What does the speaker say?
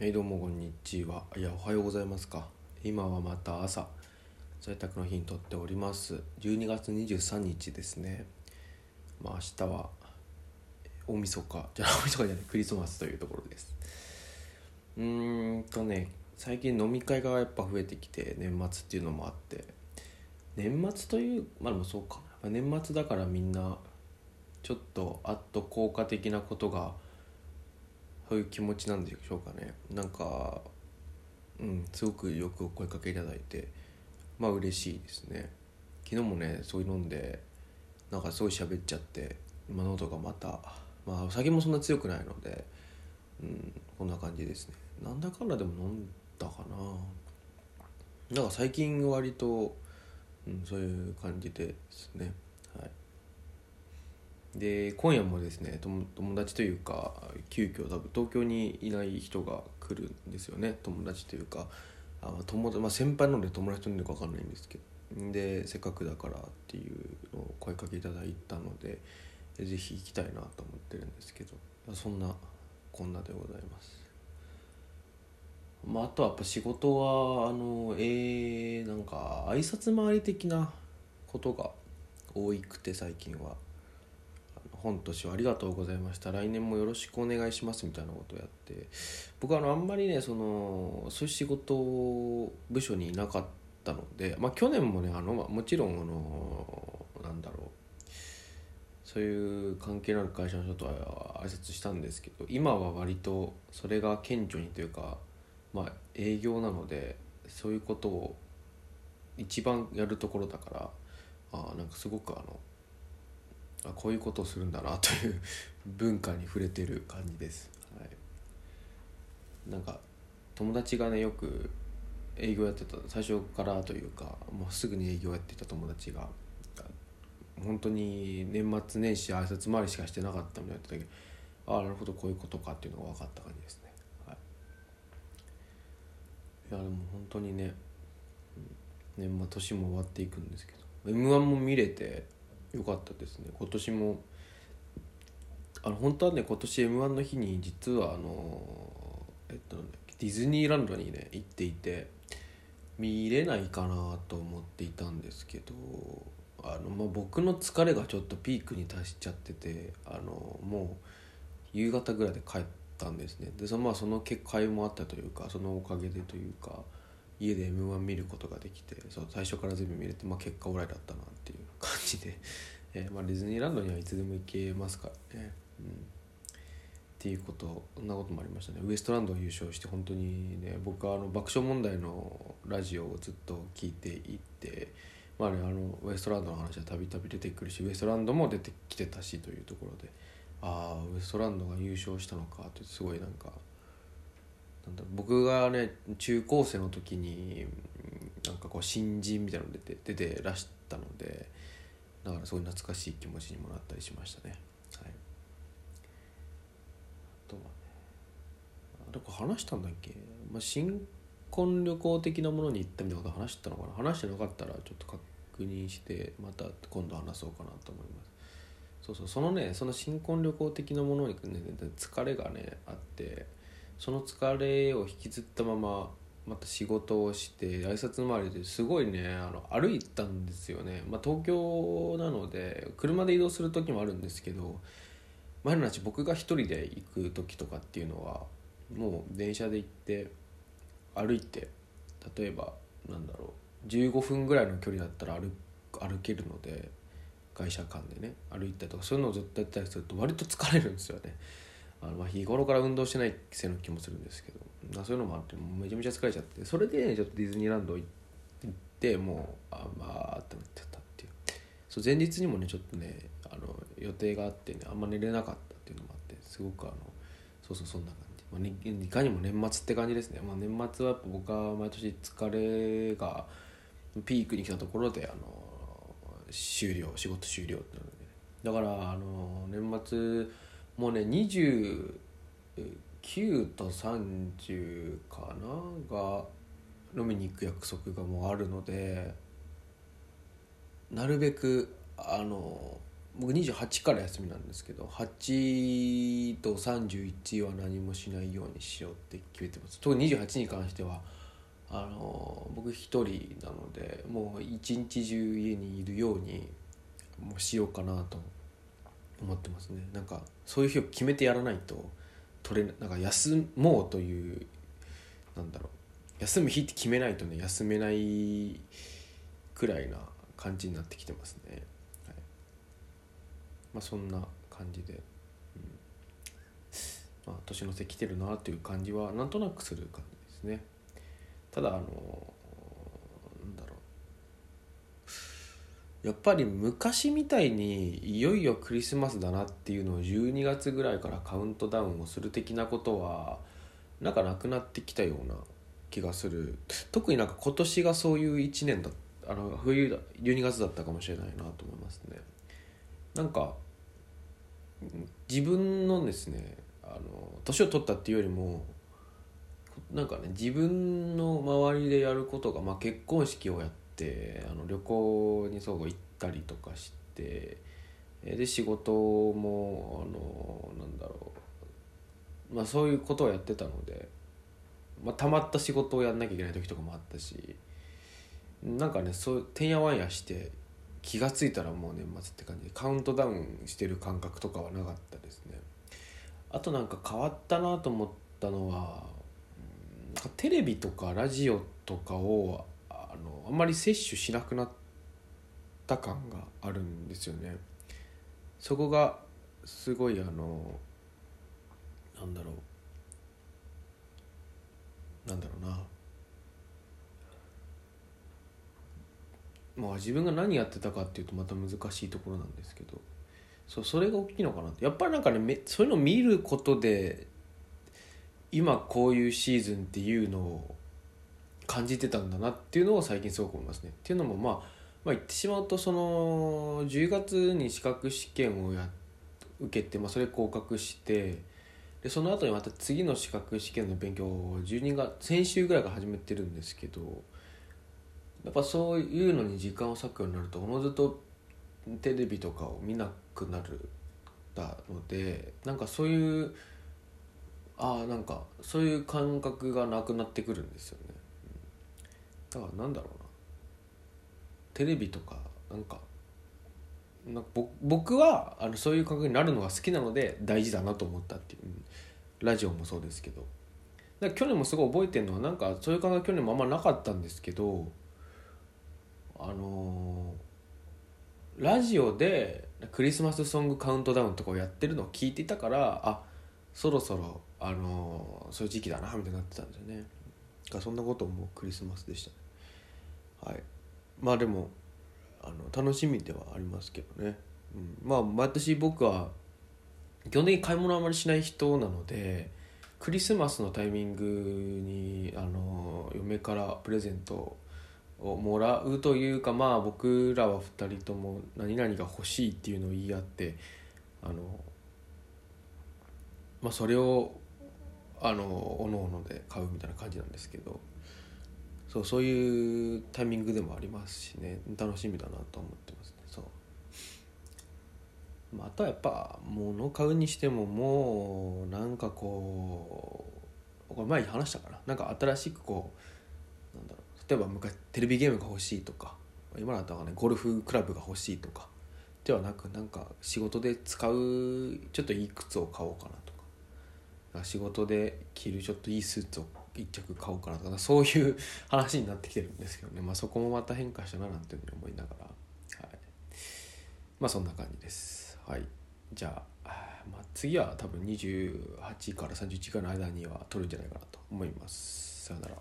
はいどうもこんにちは。いやおはようございますか。今はまた朝在宅の日にとっております。12月23日ですね。まあ明日は大晦日。じゃあ 大晦日じゃないクリスマスというところです。うーんとね最近飲み会がやっぱ増えてきて年末っていうのもあって。年末というまあでもそうか。年末だからみんなちょっとあっと効果的なことがそういう気持ちなんでしょうかね。なんかうんすごくよくお声かけいただいてまあ嬉しいですね。昨日もねそういう飲んでなんかすごい喋っちゃって今喉がまたまあお酒もそんな強くないのでうんこんな感じですね。なんだかんだでも飲んだかな。なんか最近割と、うん、そういう感じですね。はい。で今夜もですね友達というか急遽多分東京にいない人が来るんですよね。友達というかあ友達、まあ、先輩なので友達というのか分かんないんですけど。でせっかくだからっていうのを声かけいただいたのでぜひ行きたいなと思ってるんですけど。そんなこんなでございます。まあ、あとはやっぱ仕事はあのえー、なんか挨拶回り的なことが多くて最近は。本年はありがとうございました。来年もよろしくお願いしますみたいなことをやって。僕はあのあんまりねそのそういう仕事部署にいなかったので、まあ、去年もねあのもちろんあのなんだろう。そういう関係のある会社の人とは挨拶したんですけど今は割とそれが顕著にというかまあ営業なのでそういうことを一番やるところだからあなんかすごくあのあこういうことをするんだなという 文化に触れてる感じです、はい、なんか友達がねよく営業やってた最初からというかもうすぐに営業やってた友達が本当に年末年始挨拶回りしかしてなかったみたいな言ってたけどああなるほどこういうことかっていうのが分かった感じですね、はい、いやでも本当にね年末年も終わっていくんですけど m 1も見れてよかったですね。今年もあの本当はね今年 m 1の日に実はあのえっとディズニーランドにね行っていて見れないかなと思っていたんですけどあの、まあ、僕の疲れがちょっとピークに達しちゃっててあのもう夕方ぐらいで帰ったんですね。でその,、まあ、その結果もあったというかそのおかげでというか家で m 1見ることができてそう最初から全部見れて、まあ、結果オーライだったなっていう感じで、えーまあ、ディズニーランドにはいつでも行けますからね、うん、っていうことそんなこともありましたね。ウエストランドが優勝して本当にね僕はあの爆笑問題のラジオをずっと聞いていて、まあね、あのウエストランドの話はたびたび出てくるしウエストランドも出てきてたしというところでああウエストランドが優勝したのかってすごいなんか僕がね中高生の時になんかこう新人みたいなの出て出てらしたのでだからすごい懐かしい気持ちにもなったりしましたね。はい。あとはねどこ話したんだっけ、まあ、新婚旅行的なものに行ったみたいなこと話したのかな？話してなかったらちょっと確認してまた今度話そうかなと思います。そうそうそのねその新婚旅行的なものにね疲れがねあってその疲れを引きずったまままた仕事をして挨拶回りですごいねあの歩いたんですよね、まあ、東京なので車で移動する時もあるんですけど前の話僕が一人で行く時とかっていうのはもう電車で行って歩いて例えばなんだろう15分ぐらいの距離だったら歩歩けるので会社間でね歩いたりとかそういうのをずっとやったりすると割と疲れるんですよね。あの日頃から運動してないせいの気もするんですけど、そういうのもあってめちゃめちゃ疲れちゃってそれでちょっとディズニーランド行ってもうあまあってなってたっていう。そう前日にもねちょっとねあの予定があってねあんま寝れなかったっていうのもあってすごくあのそうそうそんな感じ、まあね、いかにも年末って感じですね、まあ、年末はやっぱ僕は毎年疲れがピークに来たところであの終了仕事終了ってなので、だからあの年末もうね29と30かなが飲みに行く約束がもうあるのでなるべくあの僕28から休みなんですけど8と31は何もしないようにしようって決めてます。特に28に関してはあの僕一人なのでもう一日中家にいるようにもうしようかなと思ってますね。なんかそういう日を決めてやらないと取れなんか休もうというなんだろう。休む日って決めないとね休めないくらいな感じになってきてますね、はい。まあ、そんな感じで、うん。まあ、年の瀬来てるなという感じはなんとなくする感じですね。ただあのなんだろうやっぱり昔みたいにいよいよクリスマスだなっていうのを12月ぐらいからカウントダウンをする的なことはなんかなくなってきたような気がする。特になんか今年がそういう1年だあの冬だ12月だったかもしれないなと思いますね。なんか自分のですねあの年を取ったっていうよりもなんかね自分の周りでやることが、まあ、結婚式をやってあの旅行にそう行ったりとかしてで仕事もあのなんだろう。まあそういうことをやってたので、まあ、たまった仕事をやんなきゃいけない時とかもあったしなんかねそうてんやわんやして気が付いたらもう年末って感じでカウントダウンしてる感覚とかはなかったですね。あとなんか変わったなと思ったのはテレビとかラジオとかをのあんまり摂取しなくなった感があるんですよね。そこがすごいあのなんだろう。なんだろうな。まあ自分が何やってたかっていうとまた難しいところなんですけど。そうそれが大きいのかなって。やっぱりなんかねめそういうのを見ることで今こういうシーズンっていうのを感じてたんだなっていうのを最近すごく思いますね。っていうのもまあ、まあ、言ってしまうとその10月に資格試験をや受けて、まあ、それ合格してでその後にまた次の資格試験の勉強を12月先週ぐらいから始めてるんですけどやっぱそういうのに時間を割くようになるとおのずとテレビとかを見なくなるだのでなんかそういうああなんかそういう感覚がなくなってくるんですよねだからなんだろうな。テレビとかなんかなんか僕はあのそういう感覚になるのが好きなので大事だなと思ったっていう。ラジオもそうですけど。だ去年もすごい覚えてるのはなんかそういう感覚去年もあんまなかったんですけどあのー、ラジオでクリスマスソングカウントダウンとかをやってるのを聞いていたからあそろそろあのそういう時期だなみたいになってたんですよね。かそんなこともクリスマスでしたね。はい。まあでもあの楽しみではありますけどね、うん、まあ私僕は基本的に買い物あまりしない人なのでクリスマスのタイミングにあの嫁からプレゼントをもらうというかまあ僕らは2人とも何々が欲しいっていうのを言い合ってあのまあそれをあのおのおので買うみたいな感じなんですけどそうそういうタイミングでもありますしね楽しみだなと思ってますね。そう、まあ、あとはやっぱ物を買うにしてももうなんかこうこれ前に話したかな。なんか新しくこうなんだろう例えば昔テレビゲームが欲しいとか今だったらねゴルフクラブが欲しいとかではなくなんか仕事で使うちょっといい靴を買おうかなと仕事で着るちょっといいスーツを1着買おうかなとかそういう話になってきてるんですけどね、まあ、そこもまた変化したななんていうふうに思いながら、はい、まあそんな感じです。はい。じゃあまあ、次は多分28から31回の間には取るんじゃないかなと思います。さよなら。